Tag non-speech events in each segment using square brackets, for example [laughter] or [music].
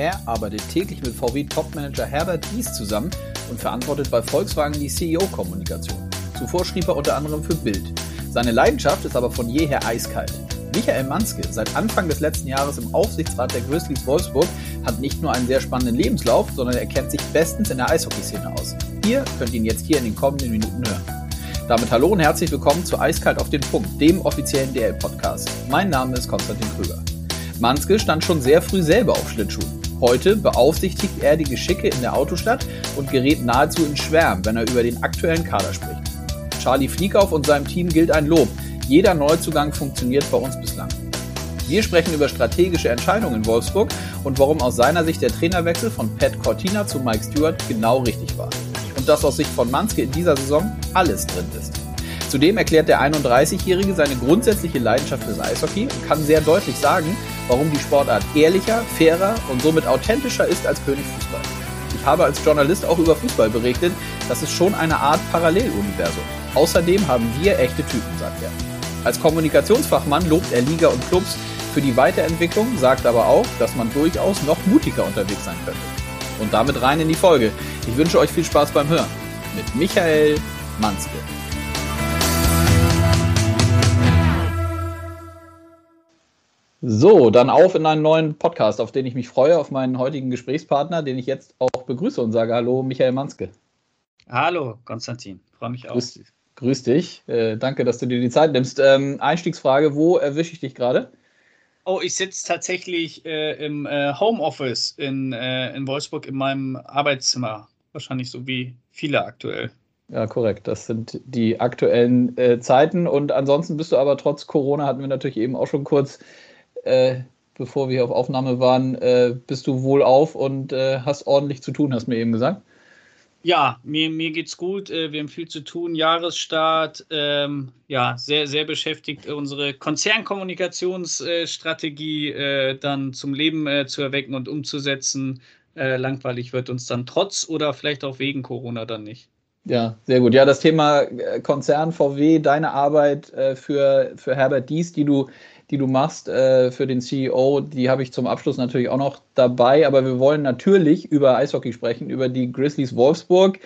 Er arbeitet täglich mit VW-Topmanager Herbert Dies zusammen und verantwortet bei Volkswagen die CEO-Kommunikation. Zuvor schrieb er unter anderem für Bild. Seine Leidenschaft ist aber von jeher eiskalt. Michael Manske, seit Anfang des letzten Jahres im Aufsichtsrat der Grizzlies Wolfsburg, hat nicht nur einen sehr spannenden Lebenslauf, sondern er kennt sich bestens in der Eishockeyszene aus. Ihr könnt ihn jetzt hier in den kommenden Minuten hören. Damit hallo und herzlich willkommen zu Eiskalt auf den Punkt, dem offiziellen DL-Podcast. Mein Name ist Konstantin Krüger. Manske stand schon sehr früh selber auf Schlittschuhen. Heute beaufsichtigt er die Geschicke in der Autostadt und gerät nahezu in Schwärm, wenn er über den aktuellen Kader spricht. Charlie Fliekauf und seinem Team gilt ein Lob. Jeder Neuzugang funktioniert bei uns bislang. Wir sprechen über strategische Entscheidungen in Wolfsburg und warum aus seiner Sicht der Trainerwechsel von Pat Cortina zu Mike Stewart genau richtig war. Und dass aus Sicht von Manske in dieser Saison alles drin ist. Zudem erklärt der 31-Jährige seine grundsätzliche Leidenschaft fürs Eishockey und kann sehr deutlich sagen, warum die Sportart ehrlicher, fairer und somit authentischer ist als Königfußball. Ich habe als Journalist auch über Fußball berichtet, das ist schon eine Art Paralleluniversum. Außerdem haben wir echte Typen, sagt er. Als Kommunikationsfachmann lobt er Liga und Clubs für die Weiterentwicklung, sagt aber auch, dass man durchaus noch mutiger unterwegs sein könnte. Und damit rein in die Folge. Ich wünsche euch viel Spaß beim Hören. Mit Michael Manske. So, dann auf in einen neuen Podcast, auf den ich mich freue, auf meinen heutigen Gesprächspartner, den ich jetzt auch begrüße und sage Hallo, Michael Manske. Hallo, Konstantin. Freue mich auch. Grüß, grüß dich. Äh, danke, dass du dir die Zeit nimmst. Ähm, Einstiegsfrage: Wo erwische ich dich gerade? Oh, ich sitze tatsächlich äh, im äh, Homeoffice in, äh, in Wolfsburg in meinem Arbeitszimmer. Wahrscheinlich so wie viele aktuell. Ja, korrekt. Das sind die aktuellen äh, Zeiten. Und ansonsten bist du aber trotz Corona, hatten wir natürlich eben auch schon kurz äh, bevor wir auf Aufnahme waren, äh, bist du wohl auf und äh, hast ordentlich zu tun, hast mir eben gesagt. Ja, mir, mir geht's gut. Äh, wir haben viel zu tun. Jahresstart, ähm, ja, sehr, sehr beschäftigt, unsere Konzernkommunikationsstrategie äh, dann zum Leben äh, zu erwecken und umzusetzen. langweilig wird uns dann trotz oder vielleicht auch wegen Corona dann nicht. Ja, sehr gut. Ja, das Thema Konzern VW, deine Arbeit für, für Herbert Dies, die du die du machst äh, für den CEO, die habe ich zum Abschluss natürlich auch noch dabei. Aber wir wollen natürlich über Eishockey sprechen, über die Grizzlies Wolfsburg.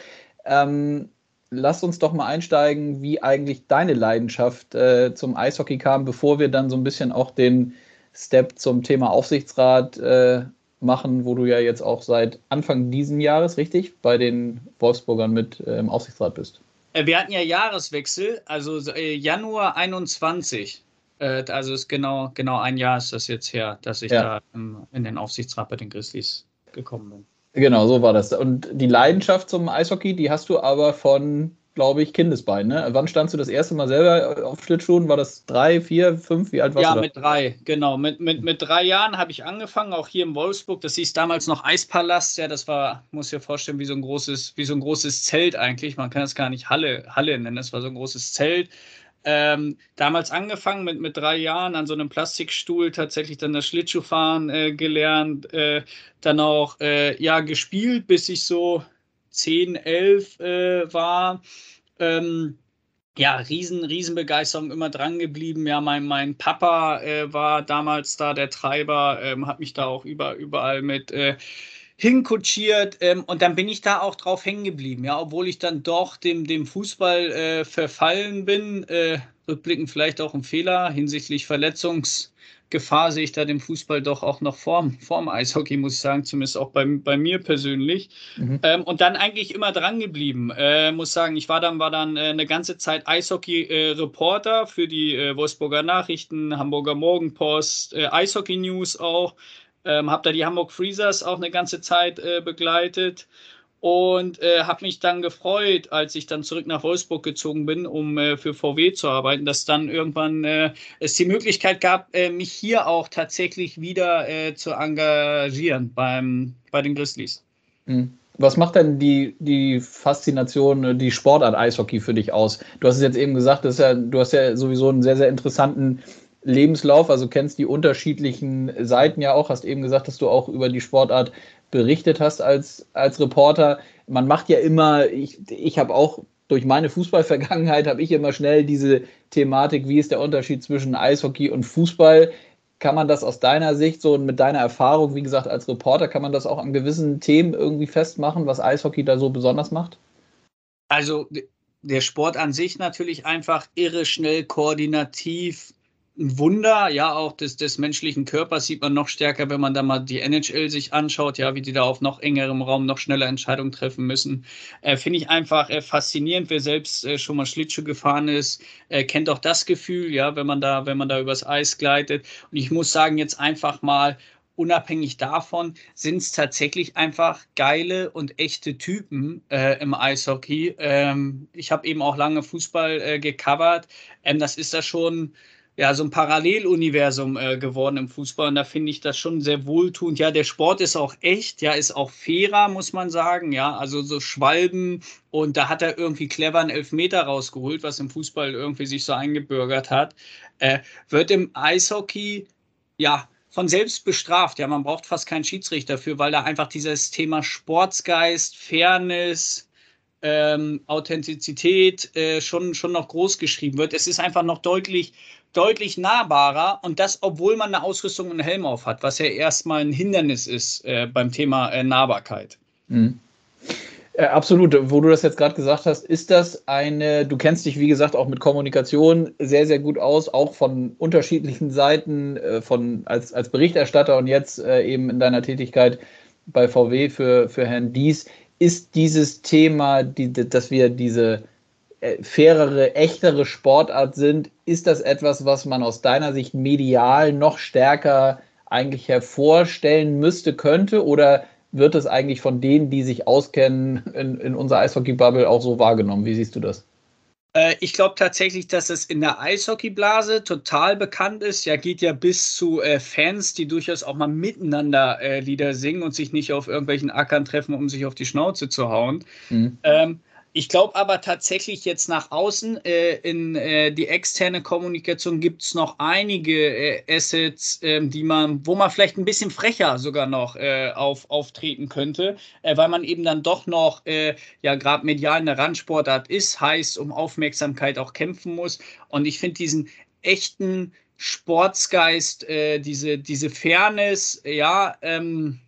Ähm, lass uns doch mal einsteigen, wie eigentlich deine Leidenschaft äh, zum Eishockey kam, bevor wir dann so ein bisschen auch den Step zum Thema Aufsichtsrat äh, machen, wo du ja jetzt auch seit Anfang diesen Jahres, richtig, bei den Wolfsburgern mit äh, im Aufsichtsrat bist. Äh, wir hatten ja Jahreswechsel, also äh, Januar 21 äh, also ist genau, genau ein Jahr ist das jetzt her, dass ich ja. da im, in den Aufsichtsrat bei den Grizzlies gekommen bin. Genau, so war das. Und die Leidenschaft zum Eishockey, die hast du aber von, glaube ich, Kindesbein. Ne? Wann standst du das erste Mal selber auf Schlittschuhen? War das drei, vier, fünf? Wie alt warst ja, du? Ja, mit drei, genau. Mit, mit, mit drei Jahren habe ich angefangen, auch hier in Wolfsburg. Das hieß damals noch Eispalast. Ja, das war, muss ich dir vorstellen, wie so ein großes, wie so ein großes Zelt eigentlich. Man kann es gar nicht Halle, Halle nennen. Das war so ein großes Zelt ähm, damals angefangen mit, mit drei Jahren an so einem Plastikstuhl tatsächlich dann das Schlittschuhfahren äh, gelernt, äh, dann auch äh, ja gespielt, bis ich so 10, 11 äh, war. Ähm, ja, riesen, riesen immer dran geblieben. Ja, mein, mein Papa äh, war damals da der Treiber, ähm, hat mich da auch über, überall mit äh, hinkutschiert ähm, und dann bin ich da auch drauf hängen geblieben, ja, obwohl ich dann doch dem, dem Fußball äh, verfallen bin, äh, rückblickend vielleicht auch ein Fehler hinsichtlich Verletzungsgefahr sehe ich da dem Fußball doch auch noch vorm, vorm Eishockey, muss ich sagen, zumindest auch bei, bei mir persönlich. Mhm. Ähm, und dann eigentlich immer dran geblieben. Äh, muss sagen, ich war dann, war dann äh, eine ganze Zeit Eishockey-Reporter für die äh, Wolfsburger Nachrichten, Hamburger Morgenpost, äh, Eishockey News auch. Ähm, habe da die Hamburg Freezers auch eine ganze Zeit äh, begleitet und äh, habe mich dann gefreut, als ich dann zurück nach Wolfsburg gezogen bin, um äh, für VW zu arbeiten, dass dann irgendwann äh, es die Möglichkeit gab, äh, mich hier auch tatsächlich wieder äh, zu engagieren beim, bei den Grizzlies. Hm. Was macht denn die, die Faszination, die Sportart Eishockey für dich aus? Du hast es jetzt eben gesagt, das ja, du hast ja sowieso einen sehr, sehr interessanten Lebenslauf, also kennst die unterschiedlichen Seiten ja auch, hast eben gesagt, dass du auch über die Sportart berichtet hast als, als Reporter. Man macht ja immer, ich, ich habe auch durch meine Fußballvergangenheit, habe ich immer schnell diese Thematik, wie ist der Unterschied zwischen Eishockey und Fußball kann man das aus deiner Sicht so und mit deiner Erfahrung, wie gesagt, als Reporter, kann man das auch an gewissen Themen irgendwie festmachen, was Eishockey da so besonders macht? Also der Sport an sich natürlich einfach irre schnell, koordinativ, ein Wunder, ja, auch des, des menschlichen Körpers sieht man noch stärker, wenn man da mal die NHL sich anschaut, ja, wie die da auf noch engerem Raum noch schneller Entscheidungen treffen müssen. Äh, Finde ich einfach äh, faszinierend. Wer selbst äh, schon mal Schlittschuh gefahren ist, äh, kennt auch das Gefühl, ja, wenn man da, wenn man da übers Eis gleitet. Und ich muss sagen, jetzt einfach mal, unabhängig davon sind es tatsächlich einfach geile und echte Typen äh, im Eishockey. Ähm, ich habe eben auch lange Fußball äh, gecovert. Ähm, das ist da schon ja, so ein Paralleluniversum äh, geworden im Fußball und da finde ich das schon sehr wohltuend. Ja, der Sport ist auch echt, ja, ist auch fairer, muss man sagen, ja, also so Schwalben und da hat er irgendwie clever einen Elfmeter rausgeholt, was im Fußball irgendwie sich so eingebürgert hat. Äh, wird im Eishockey, ja, von selbst bestraft. Ja, man braucht fast keinen Schiedsrichter dafür, weil da einfach dieses Thema Sportsgeist, Fairness, ähm, Authentizität äh, schon, schon noch groß geschrieben wird. Es ist einfach noch deutlich deutlich nahbarer und das, obwohl man eine Ausrüstung und einen Helm auf hat, was ja erstmal ein Hindernis ist äh, beim Thema äh, Nahbarkeit. Mhm. Äh, absolut. Wo du das jetzt gerade gesagt hast, ist das eine, du kennst dich, wie gesagt, auch mit Kommunikation sehr, sehr gut aus, auch von unterschiedlichen Seiten, äh, von, als, als Berichterstatter und jetzt äh, eben in deiner Tätigkeit bei VW für, für Herrn Dies. Ist dieses Thema, die, dass wir diese äh, fairere, echtere Sportart sind, ist das etwas, was man aus deiner Sicht medial noch stärker eigentlich hervorstellen müsste, könnte? Oder wird es eigentlich von denen, die sich auskennen, in, in unserer Eishockey-Bubble auch so wahrgenommen? Wie siehst du das? Äh, ich glaube tatsächlich, dass es in der Eishockeyblase total bekannt ist. Ja, geht ja bis zu äh, Fans, die durchaus auch mal miteinander äh, Lieder singen und sich nicht auf irgendwelchen Ackern treffen, um sich auf die Schnauze zu hauen. Mhm. Ähm, ich glaube aber tatsächlich jetzt nach außen äh, in äh, die externe Kommunikation gibt es noch einige äh, Assets, ähm, die man, wo man vielleicht ein bisschen frecher sogar noch äh, auf, auftreten könnte, äh, weil man eben dann doch noch äh, ja gerade medial eine Randsportart ist, heißt um Aufmerksamkeit auch kämpfen muss. Und ich finde diesen echten Sportsgeist, diese, diese Fairness, ja, ähm,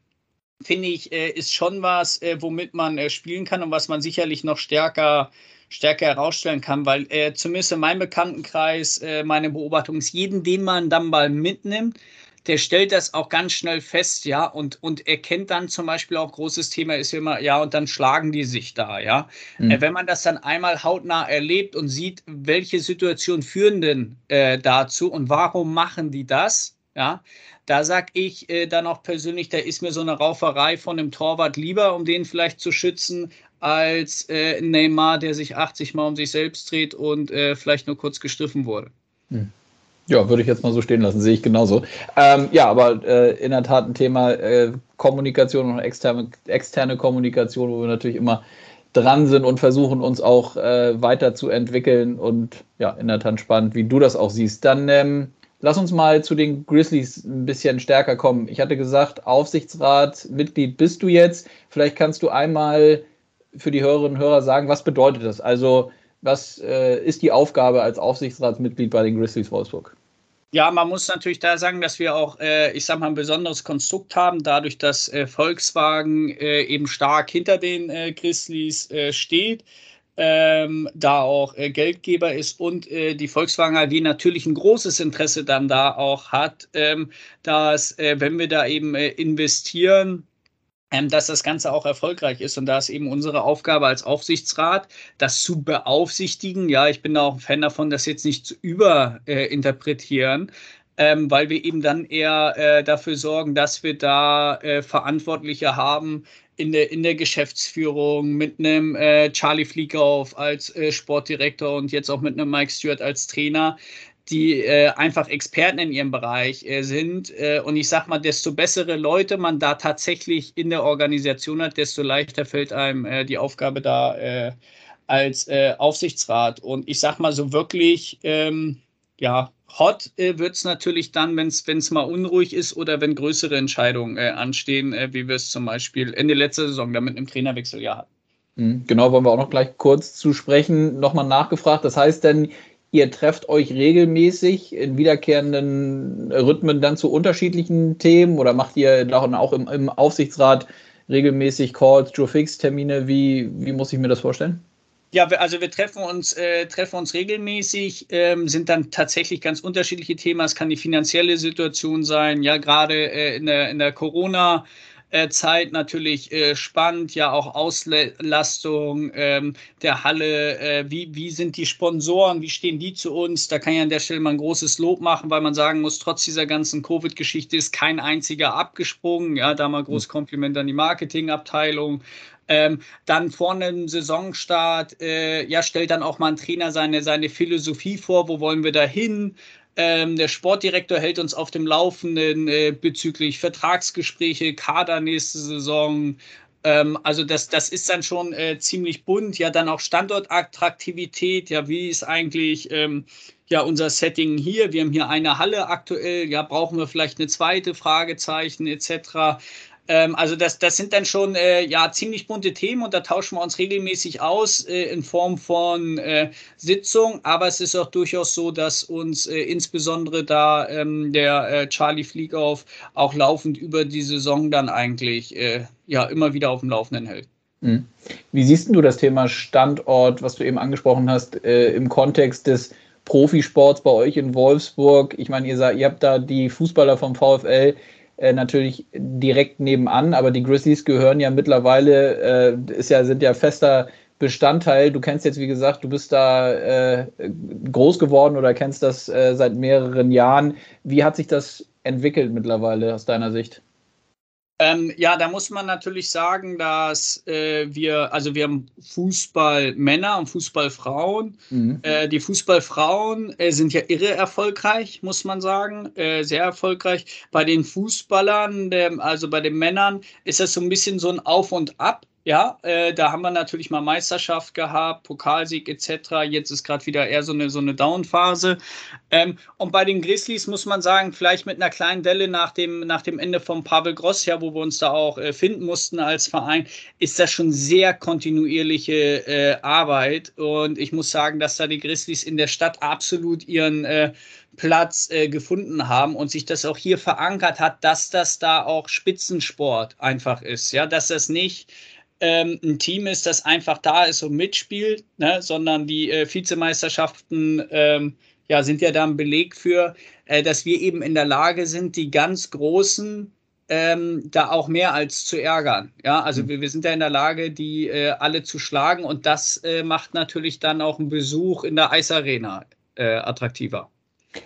finde ich, äh, ist schon was, äh, womit man äh, spielen kann und was man sicherlich noch stärker, stärker herausstellen kann, weil zumindest in meinem Bekanntenkreis meine Beobachtung ist, jeden, den man dann mal mitnimmt, der stellt das auch ganz schnell fest, ja, und, und erkennt dann zum Beispiel auch, großes Thema ist immer, ja, und dann schlagen die sich da, ja. Mhm. Wenn man das dann einmal hautnah erlebt und sieht, welche Situationen führen denn äh, dazu und warum machen die das, ja, da sag ich äh, dann auch persönlich, da ist mir so eine Rauferei von dem Torwart lieber, um den vielleicht zu schützen, als äh, Neymar, der sich 80 Mal um sich selbst dreht und äh, vielleicht nur kurz gestriffen wurde. Hm. Ja, würde ich jetzt mal so stehen lassen, sehe ich genauso. Ähm, ja, aber äh, in der Tat ein Thema äh, Kommunikation und externe, externe Kommunikation, wo wir natürlich immer dran sind und versuchen uns auch äh, weiterzuentwickeln und ja, in der Tat spannend, wie du das auch siehst. Dann ähm, Lass uns mal zu den Grizzlies ein bisschen stärker kommen. Ich hatte gesagt, Aufsichtsrat, Mitglied bist du jetzt. Vielleicht kannst du einmal für die Hörerinnen und Hörer sagen, was bedeutet das? Also, was äh, ist die Aufgabe als Aufsichtsratsmitglied bei den Grizzlies Wolfsburg? Ja, man muss natürlich da sagen, dass wir auch, äh, ich sag mal, ein besonderes Konstrukt haben, dadurch, dass äh, Volkswagen äh, eben stark hinter den äh, Grizzlies äh, steht ähm, da auch äh, Geldgeber ist und äh, die Volkswagen AG natürlich ein großes Interesse dann da auch hat, ähm, dass äh, wenn wir da eben äh, investieren, ähm, dass das Ganze auch erfolgreich ist. Und da ist eben unsere Aufgabe als Aufsichtsrat, das zu beaufsichtigen. Ja, ich bin da auch ein Fan davon, das jetzt nicht zu überinterpretieren. Ähm, weil wir eben dann eher äh, dafür sorgen, dass wir da äh, Verantwortliche haben, in der, in der Geschäftsführung mit einem äh, Charlie Fliekauf als äh, Sportdirektor und jetzt auch mit einem Mike Stewart als Trainer, die äh, einfach Experten in ihrem Bereich äh, sind. Äh, und ich sag mal, desto bessere Leute man da tatsächlich in der Organisation hat, desto leichter fällt einem äh, die Aufgabe da als Aufsichtsrat. Und ich sag mal so wirklich, ähm, ja, hot äh, wird es natürlich dann, wenn es mal unruhig ist oder wenn größere Entscheidungen äh, anstehen, äh, wie wir es zum Beispiel Ende letzter Saison da mit einem Trainerwechsel ja hatten. Mhm, genau, wollen wir auch noch gleich kurz zu sprechen. Nochmal nachgefragt. Das heißt denn, ihr trefft euch regelmäßig in wiederkehrenden Rhythmen dann zu unterschiedlichen Themen oder macht ihr dann auch im, im Aufsichtsrat regelmäßig Calls, Joe Fix Termine? Wie, wie muss ich mir das vorstellen? Ja, also wir treffen uns, äh, treffen uns regelmäßig, ähm, sind dann tatsächlich ganz unterschiedliche Themen. Es kann die finanzielle Situation sein, ja, gerade äh, in der, in der Corona- äh, Zeit natürlich äh, spannend, ja auch Auslastung ähm, der Halle, äh, wie, wie sind die Sponsoren, wie stehen die zu uns? Da kann ich an der Stelle mal ein großes Lob machen, weil man sagen muss, trotz dieser ganzen Covid-Geschichte ist kein einziger abgesprungen. Ja, da mal großes Kompliment an die Marketingabteilung. Ähm, dann vor einem Saisonstart, äh, ja, stellt dann auch mal ein Trainer seine, seine Philosophie vor, wo wollen wir da hin? Ähm, der Sportdirektor hält uns auf dem Laufenden äh, bezüglich Vertragsgespräche, Kader nächste Saison. Ähm, also das, das ist dann schon äh, ziemlich bunt. Ja, dann auch Standortattraktivität. Ja, wie ist eigentlich ähm, ja unser Setting hier? Wir haben hier eine Halle aktuell. Ja, brauchen wir vielleicht eine zweite? Fragezeichen etc. Ähm, also das, das sind dann schon äh, ja ziemlich bunte Themen und da tauschen wir uns regelmäßig aus äh, in Form von äh, Sitzungen. Aber es ist auch durchaus so, dass uns äh, insbesondere da ähm, der äh, Charlie Fliegauf auch laufend über die Saison dann eigentlich äh, ja immer wieder auf dem Laufenden hält. Mhm. Wie siehst du das Thema Standort, was du eben angesprochen hast, im Kontext des Profisports bei euch in Wolfsburg? Ich meine, ihr, ihr habt da die Fußballer vom VfL äh, natürlich direkt nebenan, aber die Grizzlies gehören ja mittlerweile, äh, ist ja, sind ja fester Bestandteil. Du kennst jetzt, wie gesagt, du bist da äh, groß geworden oder kennst das äh, seit mehreren Jahren. Wie hat sich das entwickelt mittlerweile aus deiner Sicht? Ähm, ja, da muss man natürlich sagen, dass äh, wir, also wir haben Fußballmänner und Fußballfrauen. Mhm. Äh, die Fußballfrauen äh, sind ja irre erfolgreich, muss man sagen, äh, sehr erfolgreich. Bei den Fußballern, der, also bei den Männern, ist das so ein bisschen so ein Auf und Ab. Ja, äh, da haben wir natürlich mal Meisterschaft gehabt, Pokalsieg etc. Jetzt ist gerade wieder eher so eine, so eine Down-Phase. Ähm, und bei den Grizzlies muss man sagen, vielleicht mit einer kleinen Delle nach dem, nach dem Ende von Pavel Gross, ja, wo wir uns da auch äh, finden mussten als Verein, ist das schon sehr kontinuierliche äh, Arbeit. Und ich muss sagen, dass da die Grizzlies in der Stadt absolut ihren äh, Platz äh, gefunden haben und sich das auch hier verankert hat, dass das da auch Spitzensport einfach ist. Ja, dass das nicht ähm, ein Team ist, das einfach da ist und mitspielt, ne? sondern die äh, Vizemeisterschaften ähm, ja, sind ja da ein Beleg für, äh, dass wir eben in der Lage sind, die ganz Großen ähm, da auch mehr als zu ärgern. Ja, also mhm. wir, wir sind ja in der Lage, die äh, alle zu schlagen und das äh, macht natürlich dann auch einen Besuch in der Eisarena äh, attraktiver.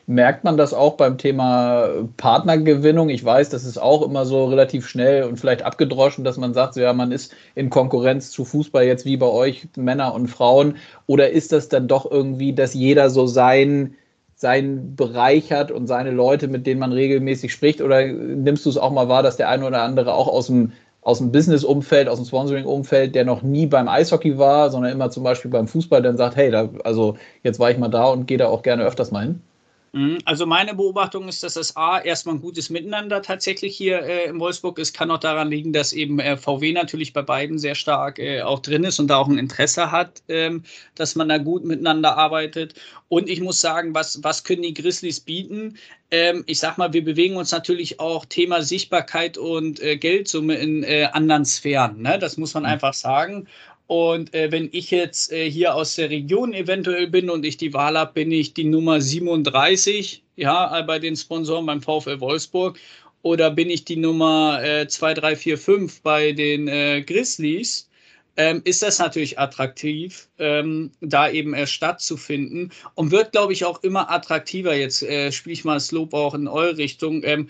Merkt man das auch beim Thema Partnergewinnung? Ich weiß, das ist auch immer so relativ schnell und vielleicht abgedroschen, dass man sagt, so, ja, man ist in Konkurrenz zu Fußball jetzt wie bei euch, Männer und Frauen. Oder ist das dann doch irgendwie, dass jeder so sein, seinen Bereich hat und seine Leute, mit denen man regelmäßig spricht? Oder nimmst du es auch mal wahr, dass der eine oder andere auch aus dem aus dem Business-Umfeld, aus dem Sponsoring-Umfeld, der noch nie beim Eishockey war, sondern immer zum Beispiel beim Fußball, dann sagt, hey, da, also jetzt war ich mal da und gehe da auch gerne öfters mal hin? Mhm. Also meine Beobachtung ist, dass das A erstmal ein gutes Miteinander tatsächlich hier äh, in Wolfsburg ist. Kann auch daran liegen, dass eben äh, VW natürlich bei beiden sehr stark äh, auch drin ist und da auch ein Interesse hat, ähm, dass man da gut miteinander arbeitet. Und ich muss sagen, was, was können die Grizzlies bieten? Ähm, ich sag mal, wir bewegen uns natürlich auch Thema Sichtbarkeit und äh, Geldsumme in äh, anderen Sphären. Ne? Das muss man mhm. einfach sagen. Und äh, wenn ich jetzt äh, hier aus der Region eventuell bin und ich die Wahl habe, bin ich die Nummer 37, ja, bei den Sponsoren beim VfL Wolfsburg. Oder bin ich die Nummer äh, 2, 3, 4, 5 bei den äh, Grizzlies? Ähm, ist das natürlich attraktiv, ähm, da eben erst stattzufinden und wird, glaube ich, auch immer attraktiver. Jetzt äh, spiele ich mal das Lob auch in eure Richtung. Ähm,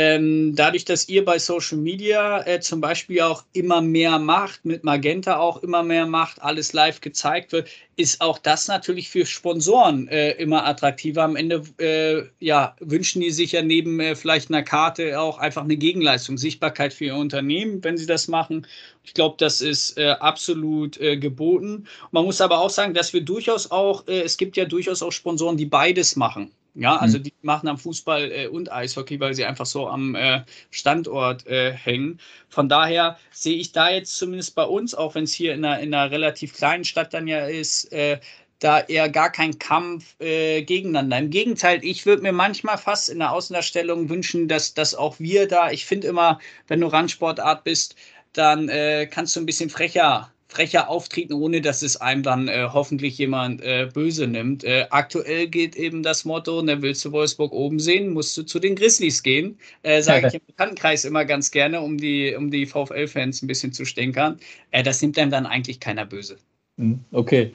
ähm, dadurch, dass ihr bei Social Media äh, zum Beispiel auch immer mehr macht, mit Magenta auch immer mehr macht, alles live gezeigt wird, ist auch das natürlich für Sponsoren äh, immer attraktiver. Am Ende äh, ja, wünschen die sich ja neben äh, vielleicht einer Karte auch einfach eine Gegenleistung, Sichtbarkeit für ihr Unternehmen, wenn sie das machen. Ich glaube, das ist äh, absolut äh, geboten. Man muss aber auch sagen, dass wir durchaus auch, es gibt ja durchaus auch Sponsoren, die beides machen. Ja, also mhm. die machen am Fußball äh, und Eishockey, weil sie einfach so am äh, Standort äh, hängen. Von daher sehe ich da jetzt zumindest bei uns, auch wenn es hier in einer, in einer relativ kleinen Stadt dann ja ist, äh, da eher gar kein Kampf äh, gegeneinander. Im Gegenteil, ich würde mir manchmal fast in der Außendarstellung wünschen, dass, dass auch wir da, ich finde immer, wenn du Randsportart bist, dann äh, kannst du ein bisschen frecher frecher auftreten, ohne dass es einem dann äh, hoffentlich jemand äh, böse nimmt. Äh, aktuell geht eben das Motto, ne, willst du Wolfsburg oben sehen, musst du zu den Grizzlies gehen. Äh, Sage ich [laughs] im Bekanntenkreis immer ganz gerne, um die, um die VfL-Fans ein bisschen zu stänkern. Äh, das nimmt einem dann eigentlich keiner böse. Hm, okay.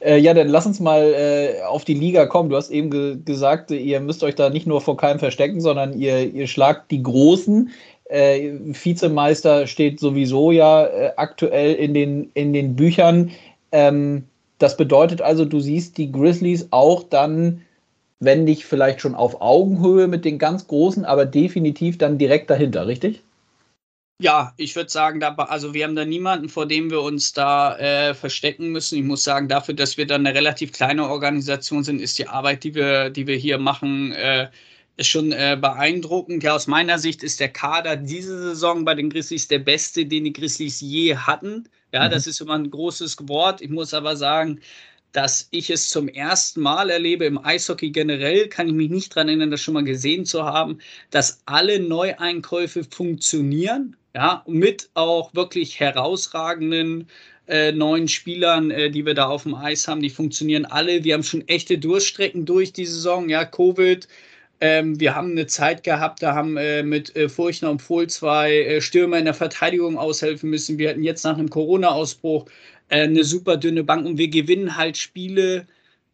Äh, ja, dann lass uns mal auf die Liga kommen. Du hast eben ge gesagt, ihr müsst euch da nicht nur vor keinem verstecken, sondern ihr, ihr schlagt die Großen. Äh, Vizemeister steht sowieso ja äh, aktuell in den, in den Büchern. Ähm, das bedeutet also, du siehst die Grizzlies auch dann, wenn nicht vielleicht schon auf Augenhöhe mit den ganz Großen, aber definitiv dann direkt dahinter, richtig? Ja, ich würde sagen, da, also wir haben da niemanden, vor dem wir uns da äh, verstecken müssen. Ich muss sagen, dafür, dass wir dann eine relativ kleine Organisation sind, ist die Arbeit, die wir, die wir hier machen, äh, ist schon äh, beeindruckend. Ja, aus meiner Sicht ist der Kader diese Saison bei den Grizzlies der beste, den die Grizzlies je hatten. Ja, mhm. das ist immer ein großes Wort. Ich muss aber sagen, dass ich es zum ersten Mal erlebe im Eishockey generell, kann ich mich nicht daran erinnern, das schon mal gesehen zu haben, dass alle Neueinkäufe funktionieren, ja, mit auch wirklich herausragenden äh, neuen Spielern, äh, die wir da auf dem Eis haben, die funktionieren alle. Wir haben schon echte Durchstrecken durch die Saison, ja, Covid, ähm, wir haben eine Zeit gehabt, da haben äh, mit äh, Furchner und Pohl zwei äh, Stürmer in der Verteidigung aushelfen müssen. Wir hatten jetzt nach einem Corona-Ausbruch äh, eine super dünne Bank und wir gewinnen halt Spiele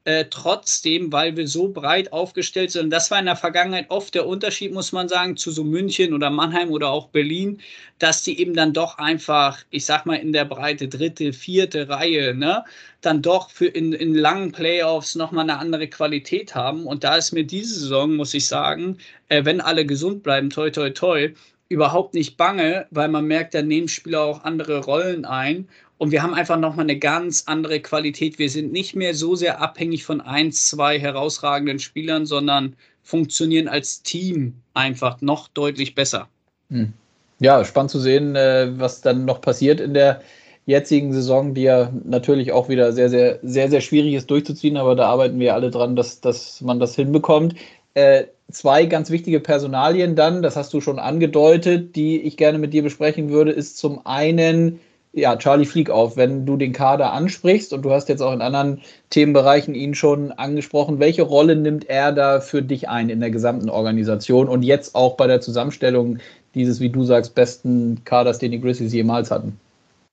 äh, trotzdem, weil wir so breit aufgestellt sind. Das war in der Vergangenheit oft der Unterschied, muss man sagen, zu so München oder Mannheim oder auch Berlin, dass die eben dann doch einfach, ich sag mal, in der Breite dritte, vierte Reihe, ne, dann doch für in, in langen Playoffs nochmal eine andere Qualität haben. Und da ist mir diese Saison, muss ich sagen, äh, wenn alle gesund bleiben, toi, toi, toi, überhaupt nicht bange, weil man merkt, da nehmen Spieler auch andere Rollen ein. Und wir haben einfach nochmal eine ganz andere Qualität. Wir sind nicht mehr so sehr abhängig von ein, zwei herausragenden Spielern, sondern funktionieren als Team einfach noch deutlich besser. Hm. Ja, spannend zu sehen, äh, was dann noch passiert in der jetzigen Saison, die ja natürlich auch wieder sehr, sehr, sehr, sehr schwierig ist durchzuziehen, aber da arbeiten wir alle dran, dass, dass man das hinbekommt. Äh, zwei ganz wichtige Personalien dann, das hast du schon angedeutet, die ich gerne mit dir besprechen würde, ist zum einen ja, Charlie Flieg auf, wenn du den Kader ansprichst und du hast jetzt auch in anderen Themenbereichen ihn schon angesprochen, welche Rolle nimmt er da für dich ein in der gesamten Organisation und jetzt auch bei der Zusammenstellung dieses, wie du sagst, besten Kaders, den die Grizzlies jemals hatten?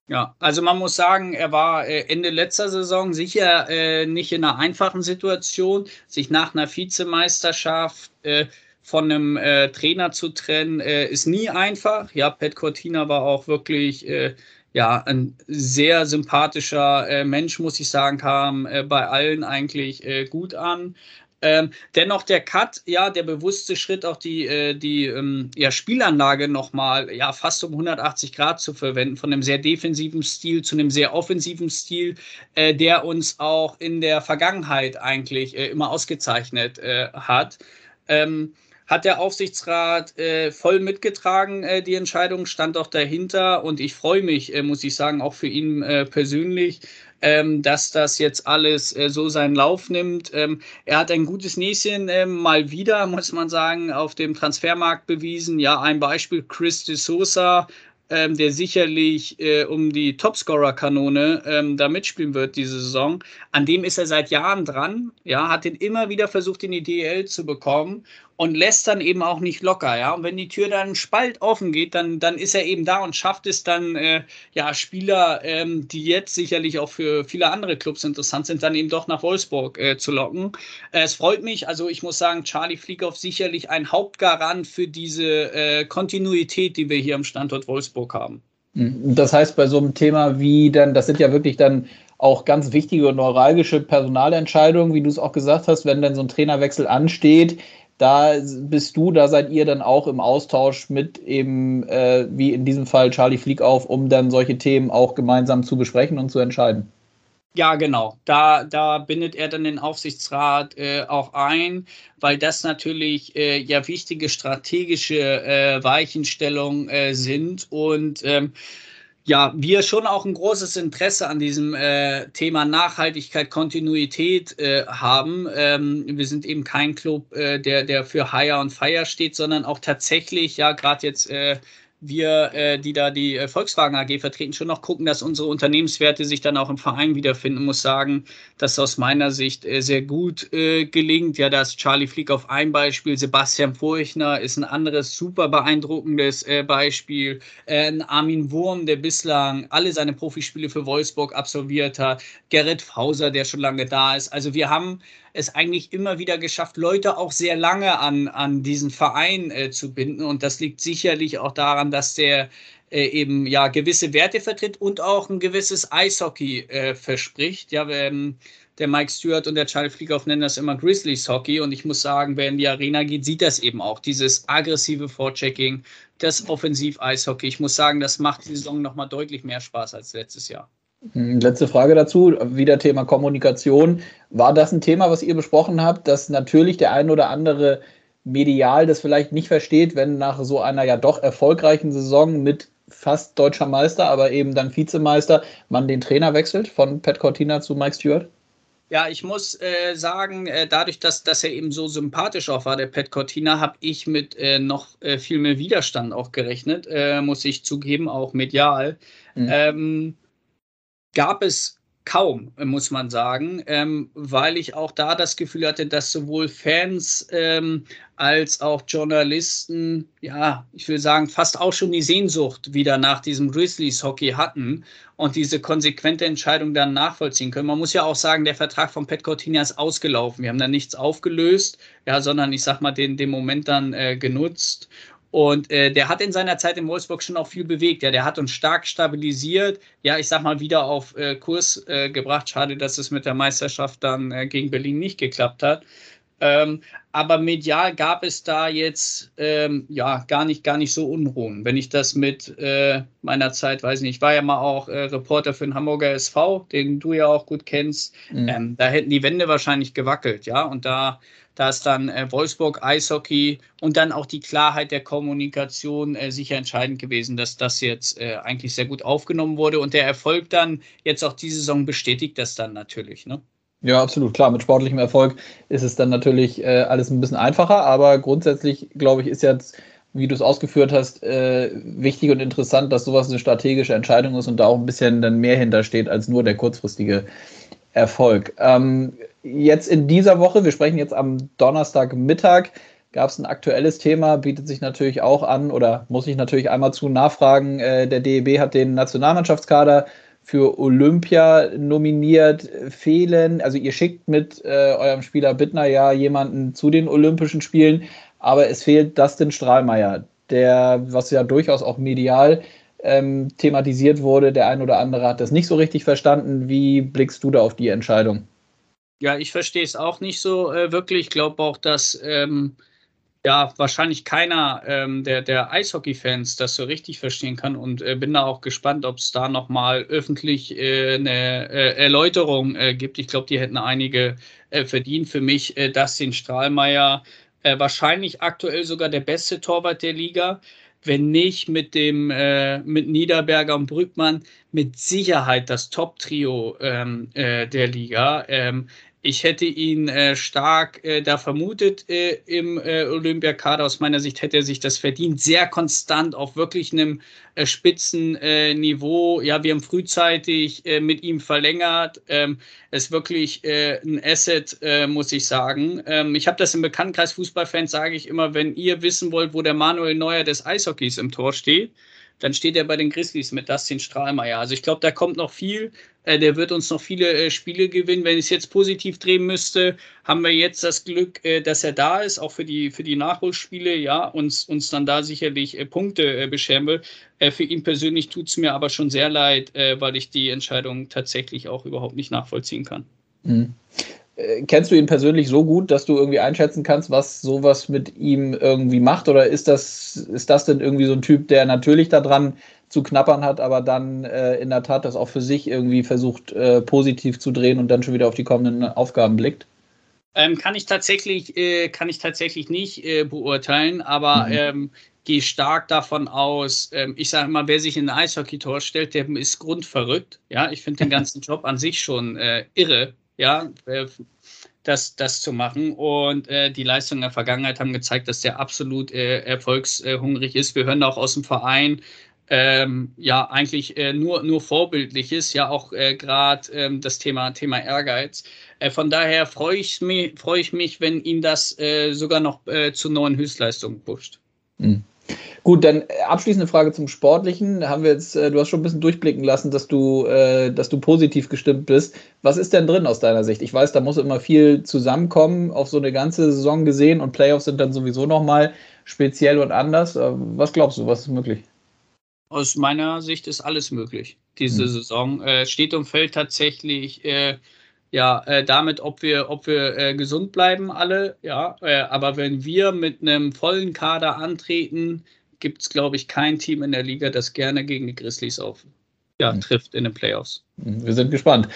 Ja, also man muss sagen, er war äh, Ende letzter Saison sicher äh, nicht in einer einfachen Situation, sich nach einer Vizemeisterschaft äh, von einem Trainer zu trennen, ist nie einfach. Ja, Pat Cortina war auch wirklich ja, ein sehr sympathischer äh, Mensch, muss ich sagen, kam äh, bei allen eigentlich äh, gut an. Ähm, dennoch der Cut, ja, der bewusste Schritt, auch die, äh, die ähm, ja, Spielanlage nochmal ja, fast um 180 Grad zu verwenden, von einem sehr defensiven Stil zu einem sehr offensiven Stil, äh, der uns auch in der Vergangenheit eigentlich äh, immer ausgezeichnet hat. Ähm, hat der Aufsichtsrat äh, voll mitgetragen, äh, die Entscheidung, stand auch dahinter und ich freue mich, äh, muss ich sagen, auch für ihn äh, persönlich, ähm, dass das jetzt alles äh, so seinen Lauf nimmt. Ähm, er hat ein gutes Näschen ähm, mal wieder, [laughs] muss man sagen, auf dem Transfermarkt bewiesen. Ja, ein Beispiel, Chris de Sosa, ähm, der sicherlich äh, um die Topscorer-Kanone ähm, da mitspielen wird diese Saison. An dem ist er seit Jahren dran, ja, hat den immer wieder versucht, in die DL zu bekommen und lässt dann eben auch nicht locker, ja. Und wenn die Tür dann spalt offen geht, dann, dann ist er eben da und schafft es dann, äh, ja, Spieler, ähm, die jetzt sicherlich auch für viele andere Clubs interessant sind, dann eben doch nach Wolfsburg äh, zu locken. Äh, es freut mich, also ich muss sagen, Charlie Flieghoff sicherlich ein Hauptgarant für diese äh, Kontinuität, die wir hier am Standort Wolfsburg haben. Das heißt, bei so einem Thema wie dann, das sind ja wirklich dann auch ganz wichtige und neuralgische Personalentscheidungen, wie du es auch gesagt hast, wenn dann so ein Trainerwechsel ansteht, da bist du, da seid ihr dann auch im Austausch mit eben, äh, wie in diesem Fall Charlie Flieg auf, um dann solche Themen auch gemeinsam zu besprechen und zu entscheiden. Ja, genau. Da, da bindet er dann den Aufsichtsrat äh, auch ein, weil das natürlich äh, ja wichtige strategische äh, Weichenstellungen äh, sind und ähm, ja, wir schon auch ein großes Interesse an diesem äh, Thema Nachhaltigkeit, Kontinuität äh, haben. Ähm, wir sind eben kein Club, äh, der, der für Hire und Fire steht, sondern auch tatsächlich, ja, gerade jetzt äh, wir, äh, die da die äh, Volkswagen AG vertreten, schon noch gucken, dass unsere Unternehmenswerte sich dann auch im Verein wiederfinden. Muss sagen, dass aus meiner Sicht äh, sehr gut äh, gelingt. Ja, das Charlie Flieg auf ein Beispiel, Sebastian Furchner ist ein anderes super beeindruckendes äh, Beispiel. Äh, ein Armin Wurm, der bislang alle seine Profispiele für Wolfsburg absolviert hat. Gerrit Fauser, der schon lange da ist. Also wir haben es eigentlich immer wieder geschafft, Leute auch sehr lange an, an diesen Verein äh, zu binden. Und das liegt sicherlich auch daran, dass der äh, eben ja gewisse Werte vertritt und auch ein gewisses Eishockey äh, verspricht. Ja, ähm, der Mike Stewart und der Charlie Fliegauf nennen das immer Grizzlies Hockey. Und ich muss sagen, wer in die Arena geht, sieht das eben auch. Dieses aggressive Vorchecking, das Offensiv-Eishockey. Ich muss sagen, das macht die Saison nochmal deutlich mehr Spaß als letztes Jahr. Hm, letzte Frage dazu, wieder Thema Kommunikation. War das ein Thema, was ihr besprochen habt, dass natürlich der ein oder andere medial das vielleicht nicht versteht, wenn nach so einer ja doch erfolgreichen Saison mit fast deutscher Meister, aber eben dann Vizemeister, man den Trainer wechselt von Pat Cortina zu Mike Stewart? Ja, ich muss äh, sagen, äh, dadurch, dass, dass er eben so sympathisch auch war, der Pat Cortina, habe ich mit äh, noch äh, viel mehr Widerstand auch gerechnet, äh, muss ich zugeben, auch medial. Mhm. Ähm, gab es kaum, muss man sagen, ähm, weil ich auch da das Gefühl hatte, dass sowohl Fans ähm, als auch Journalisten, ja, ich will sagen, fast auch schon die Sehnsucht wieder nach diesem Grizzlies-Hockey hatten und diese konsequente Entscheidung dann nachvollziehen können. Man muss ja auch sagen, der Vertrag von Pet Cortina ist ausgelaufen. Wir haben da nichts aufgelöst, ja, sondern ich sag mal, den, den Moment dann äh, genutzt. Und äh, der hat in seiner Zeit in Wolfsburg schon auch viel bewegt. Ja, der hat uns stark stabilisiert. Ja, ich sag mal, wieder auf äh, Kurs äh, gebracht. Schade, dass es mit der Meisterschaft dann äh, gegen Berlin nicht geklappt hat. Ähm, aber medial gab es da jetzt ähm, ja gar nicht, gar nicht so Unruhen. Wenn ich das mit äh, meiner Zeit, weiß nicht, ich war ja mal auch äh, Reporter für den Hamburger SV, den du ja auch gut kennst. Mhm. Ähm, da hätten die Wände wahrscheinlich gewackelt, ja. Und da da ist dann äh, Wolfsburg Eishockey und dann auch die Klarheit der Kommunikation äh, sicher entscheidend gewesen, dass das jetzt äh, eigentlich sehr gut aufgenommen wurde und der Erfolg dann jetzt auch diese Saison bestätigt das dann natürlich. Ne? Ja, absolut klar. Mit sportlichem Erfolg ist es dann natürlich äh, alles ein bisschen einfacher, aber grundsätzlich, glaube ich, ist jetzt wie du es ausgeführt hast, äh, wichtig und interessant, dass sowas eine strategische Entscheidung ist und da auch ein bisschen dann mehr hintersteht als nur der kurzfristige Erfolg. Ähm, jetzt in dieser Woche, wir sprechen jetzt am Donnerstagmittag, gab es ein aktuelles Thema, bietet sich natürlich auch an oder muss ich natürlich einmal zu nachfragen. Äh, der DEB hat den Nationalmannschaftskader für Olympia nominiert. Fehlen, also ihr schickt mit äh, eurem Spieler Bittner ja jemanden zu den Olympischen Spielen, aber es fehlt Dustin Strahlmeier, der, was ja durchaus auch medial ähm, thematisiert wurde. Der ein oder andere hat das nicht so richtig verstanden. Wie blickst du da auf die Entscheidung? Ja, ich verstehe es auch nicht so äh, wirklich. Ich glaube auch, dass ähm, ja wahrscheinlich keiner ähm, der, der Eishockey-Fans das so richtig verstehen kann und äh, bin da auch gespannt, ob es da nochmal öffentlich äh, eine äh, Erläuterung äh, gibt. Ich glaube, die hätten einige äh, verdient. Für mich äh, Dustin Strahlmeier wahrscheinlich aktuell sogar der beste Torwart der Liga wenn nicht mit dem äh, mit Niederberger und Brückmann mit Sicherheit das Top-Trio ähm, äh, der Liga. Ähm, ich hätte ihn äh, stark äh, da vermutet äh, im äh, Olympiakader. Aus meiner Sicht hätte er sich das verdient. Sehr konstant auf wirklich einem äh, Spitzenniveau. ja, wir haben frühzeitig äh, mit ihm verlängert. Ähm, ist wirklich äh, ein Asset, äh, muss ich sagen. Ähm, ich habe das im Bekanntenkreis Fußballfans, sage ich immer, wenn ihr wissen wollt, wo der Manuel Neuer des Eishockeys im Tor steht, dann steht er bei den Grizzlies mit Dustin Strahlmeier. Also ich glaube, da kommt noch viel. Äh, der wird uns noch viele äh, Spiele gewinnen. Wenn ich es jetzt positiv drehen müsste, haben wir jetzt das Glück, äh, dass er da ist, auch für die, für die Nachholspiele, ja, uns, uns dann da sicherlich Punkte bescheren will. Für ihn persönlich tut es mir aber schon sehr leid, weil ich die Entscheidung tatsächlich auch überhaupt nicht nachvollziehen kann. Mhm. Äh, kennst du ihn persönlich so gut, dass du irgendwie einschätzen kannst, was sowas mit ihm irgendwie macht? Oder ist das, ist das denn irgendwie so ein Typ, der natürlich daran zu knappern hat, aber dann äh, in der Tat das auch für sich irgendwie versucht, äh, positiv zu drehen und dann schon wieder auf die kommenden Aufgaben blickt? Ähm, kann ich tatsächlich, äh, kann ich tatsächlich nicht äh, beurteilen, aber mhm. ähm, gehe stark davon aus, ähm, ich sage immer, wer sich in ein Eishockey-Tor stellt, der ist grundverrückt. Ja, ich finde den ganzen [laughs] Job an sich schon äh, irre, ja, äh, das, das zu machen. Und äh, die Leistungen der Vergangenheit haben gezeigt, dass der absolut äh, erfolgshungrig ist. Wir hören auch aus dem Verein, ähm, ja eigentlich äh, nur, nur vorbildlich ja auch äh, gerade ähm, das Thema, Thema Ehrgeiz. Äh, von daher freue ich, mich, freu ich mich, wenn ihn das äh, sogar noch äh, zu neuen Höchstleistungen pusht. Mhm. Gut, dann äh, abschließende Frage zum Sportlichen. Haben wir jetzt, du hast schon ein bisschen durchblicken lassen, dass du, dass du positiv gestimmt bist. Was ist denn drin aus deiner Sicht? Ich weiß, da muss immer viel zusammenkommen, auf so eine ganze Saison gesehen und Playoffs sind dann sowieso nochmal speziell und anders. Was glaubst du, was ist möglich? Aus meiner Sicht ist alles möglich diese mhm. Saison. Äh, steht und fällt tatsächlich äh, ja äh, damit, ob wir, ob wir äh, gesund bleiben alle. Ja, äh, aber wenn wir mit einem vollen Kader antreten, gibt es, glaube ich, kein Team in der Liga, das gerne gegen die Grizzlies auf ja, mhm. trifft in den Playoffs. Mhm, wir sind gespannt.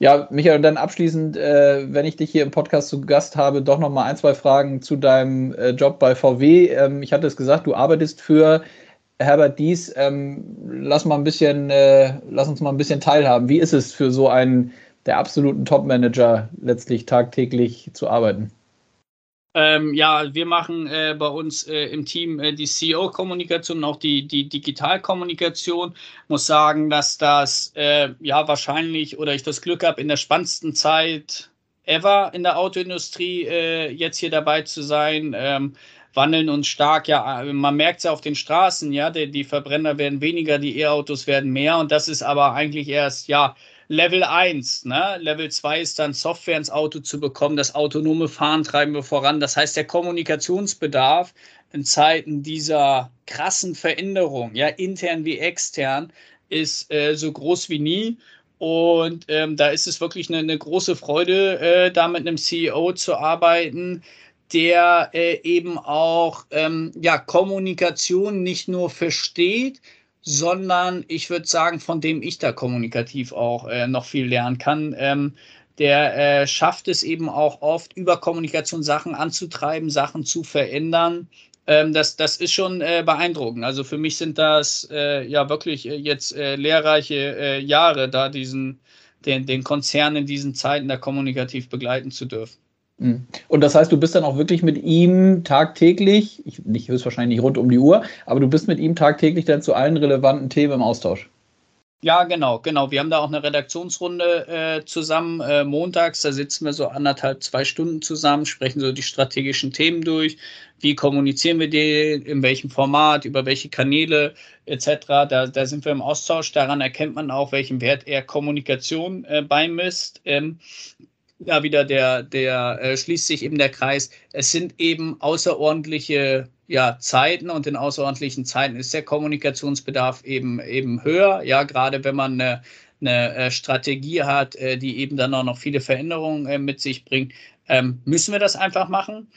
Ja, Michael, dann abschließend, äh, wenn ich dich hier im Podcast zu Gast habe, doch noch mal ein, zwei Fragen zu deinem Job bei VW. Ähm, ich hatte es gesagt, du arbeitest für Herbert Dies, ähm, lass mal ein bisschen, äh, lass uns mal ein bisschen teilhaben. Wie ist es für so einen der absoluten Top-Manager letztlich tagtäglich zu arbeiten? Ähm, ja, wir machen äh, bei uns äh, im Team äh, die CEO-Kommunikation und auch die, die Digitalkommunikation. Muss sagen, dass das äh, ja wahrscheinlich oder ich das Glück habe, in der spannendsten Zeit ever in der Autoindustrie äh, jetzt hier dabei zu sein. Ähm, wandeln uns stark. Ja, man merkt es ja auf den Straßen, ja, die, die Verbrenner werden weniger, die E-Autos werden mehr und das ist aber eigentlich erst, ja, Level 1. Ne? Level 2 ist dann Software ins Auto zu bekommen. Das autonome Fahren treiben wir voran. Das heißt, der Kommunikationsbedarf in Zeiten dieser krassen Veränderung, ja, intern wie extern, ist äh, so groß wie nie. Und ähm, da ist es wirklich eine, eine große Freude, äh, da mit einem CEO zu arbeiten, der äh, eben auch ähm, ja, Kommunikation nicht nur versteht, sondern ich würde sagen, von dem ich da kommunikativ auch äh, noch viel lernen kann. Ähm, der äh, schafft es eben auch oft, über Kommunikation Sachen anzutreiben, Sachen zu verändern. Ähm, das, das ist schon äh, beeindruckend. Also für mich sind das äh, ja wirklich äh, jetzt lehrreiche Jahre, da diesen, den, den Konzern in diesen Zeiten da kommunikativ begleiten zu dürfen. Mhm. Und das heißt, du bist dann auch wirklich mit ihm tagtäglich, ich, nicht höchstwahrscheinlich rund um die Uhr, aber du bist mit ihm tagtäglich dann zu allen relevanten Themen im Austausch. Ja, genau, genau. Wir haben da auch eine Redaktionsrunde äh, zusammen äh, montags. Da sitzen wir so anderthalb, zwei Stunden zusammen, sprechen so die strategischen Themen durch. Wie kommunizieren wir die, in welchem Format, über welche Kanäle etc. Da, da sind wir im Austausch. Daran erkennt man auch, welchen Wert er Kommunikation äh, beimisst. Ähm, ja, wieder der, der äh, schließt sich eben der Kreis. Es sind eben außerordentliche ja, Zeiten und in außerordentlichen Zeiten ist der Kommunikationsbedarf eben, eben höher. Ja, gerade wenn man eine, eine äh, Strategie hat, äh, die eben dann auch noch viele Veränderungen äh, mit sich bringt, ähm, müssen wir das einfach machen.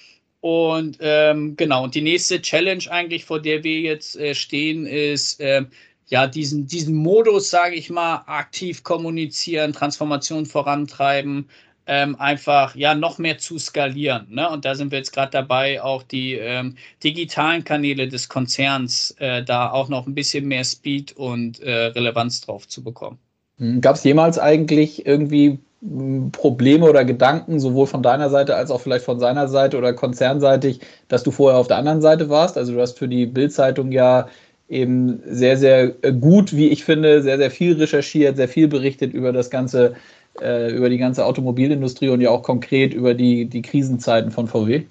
Und ähm, genau, und die nächste Challenge eigentlich, vor der wir jetzt äh, stehen, ist, äh, ja, diesen, diesen Modus, sage ich mal, aktiv kommunizieren, Transformation vorantreiben, ähm, einfach ja noch mehr zu skalieren. Ne? Und da sind wir jetzt gerade dabei, auch die ähm, digitalen Kanäle des Konzerns äh, da auch noch ein bisschen mehr Speed und äh, Relevanz drauf zu bekommen. Hm, Gab es jemals eigentlich irgendwie hm, Probleme oder Gedanken, sowohl von deiner Seite als auch vielleicht von seiner Seite oder konzernseitig, dass du vorher auf der anderen Seite warst? Also du hast für die Bild-Zeitung ja eben sehr, sehr gut, wie ich finde, sehr, sehr viel recherchiert, sehr viel berichtet über das ganze äh, über die ganze Automobilindustrie und ja auch konkret über die, die Krisenzeiten von VW?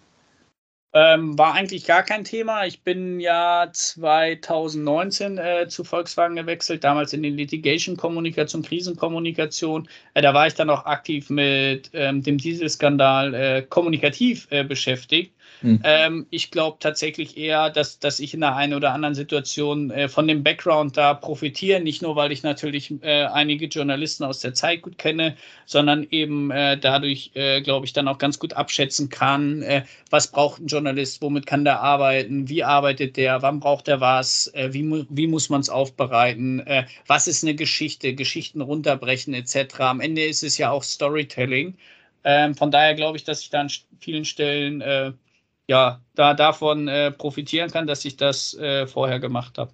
Ähm, war eigentlich gar kein Thema. Ich bin ja 2019 äh, zu Volkswagen gewechselt, damals in die Litigation-Kommunikation, Krisenkommunikation. Äh, da war ich dann auch aktiv mit ähm, dem Dieselskandal äh, kommunikativ äh, beschäftigt. Mhm. Ähm, ich glaube tatsächlich eher, dass, dass ich in der einen oder anderen Situation äh, von dem Background da profitiere. Nicht nur, weil ich natürlich äh, einige Journalisten aus der Zeit gut kenne, sondern eben äh, dadurch, äh, glaube ich, dann auch ganz gut abschätzen kann, äh, was braucht ein Journalist, womit kann der arbeiten, wie arbeitet der, wann braucht er was, äh, wie, mu wie muss man es aufbereiten, was ist eine Geschichte, Geschichten runterbrechen etc. Am Ende ist es ja auch Storytelling. Ähm, von daher glaube ich, dass ich da an vielen Stellen äh, ja, da davon äh, profitieren kann, dass ich das äh, vorher gemacht habe.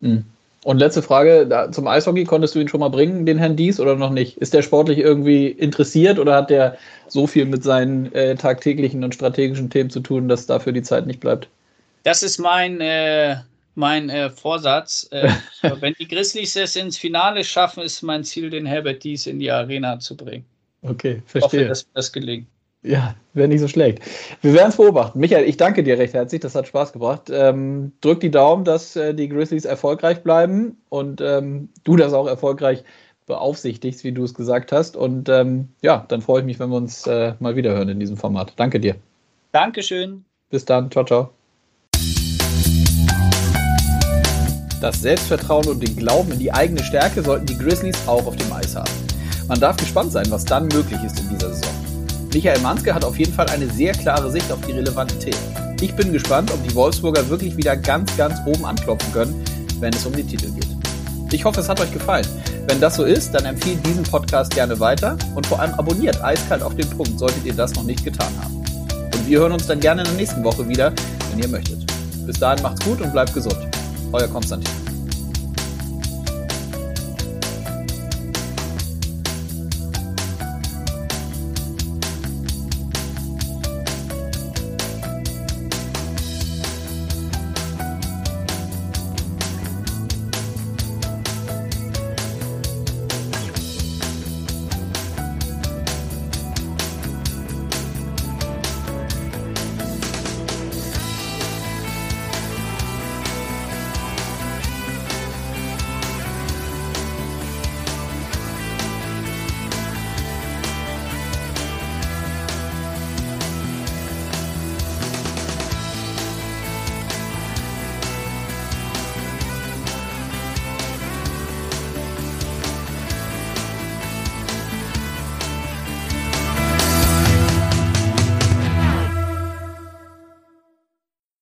Mhm. Und letzte Frage da, zum Eishockey, konntest du ihn schon mal bringen, den Herrn Dies, oder noch nicht? Ist der sportlich irgendwie interessiert oder hat der so viel mit seinen äh, tagtäglichen und strategischen Themen zu tun, dass dafür die Zeit nicht bleibt? Das ist mein, äh, mein äh, Vorsatz. Äh, [laughs] wenn die Grizzlies es ins Finale schaffen, ist mein Ziel, den Herbert Dies in die Arena zu bringen. Okay, verstehe. Ich hoffe, dass das gelingt. Ja, wäre nicht so schlecht. Wir werden es beobachten. Michael, ich danke dir recht herzlich. Das hat Spaß gebracht. Ähm, drück die Daumen, dass äh, die Grizzlies erfolgreich bleiben und ähm, du das auch erfolgreich beaufsichtigst, wie du es gesagt hast. Und ähm, ja, dann freue ich mich, wenn wir uns äh, mal wiederhören in diesem Format. Danke dir. Dankeschön. Bis dann. Ciao, ciao. Das Selbstvertrauen und den Glauben in die eigene Stärke sollten die Grizzlies auch auf dem Eis haben. Man darf gespannt sein, was dann möglich ist in dieser Saison. Michael Manske hat auf jeden Fall eine sehr klare Sicht auf die relevanten Themen. Ich bin gespannt, ob die Wolfsburger wirklich wieder ganz, ganz oben anklopfen können, wenn es um die Titel geht. Ich hoffe, es hat euch gefallen. Wenn das so ist, dann empfiehlt diesen Podcast gerne weiter und vor allem abonniert eiskalt auf den Punkt, solltet ihr das noch nicht getan haben. Und wir hören uns dann gerne in der nächsten Woche wieder, wenn ihr möchtet. Bis dahin macht's gut und bleibt gesund. Euer Konstantin.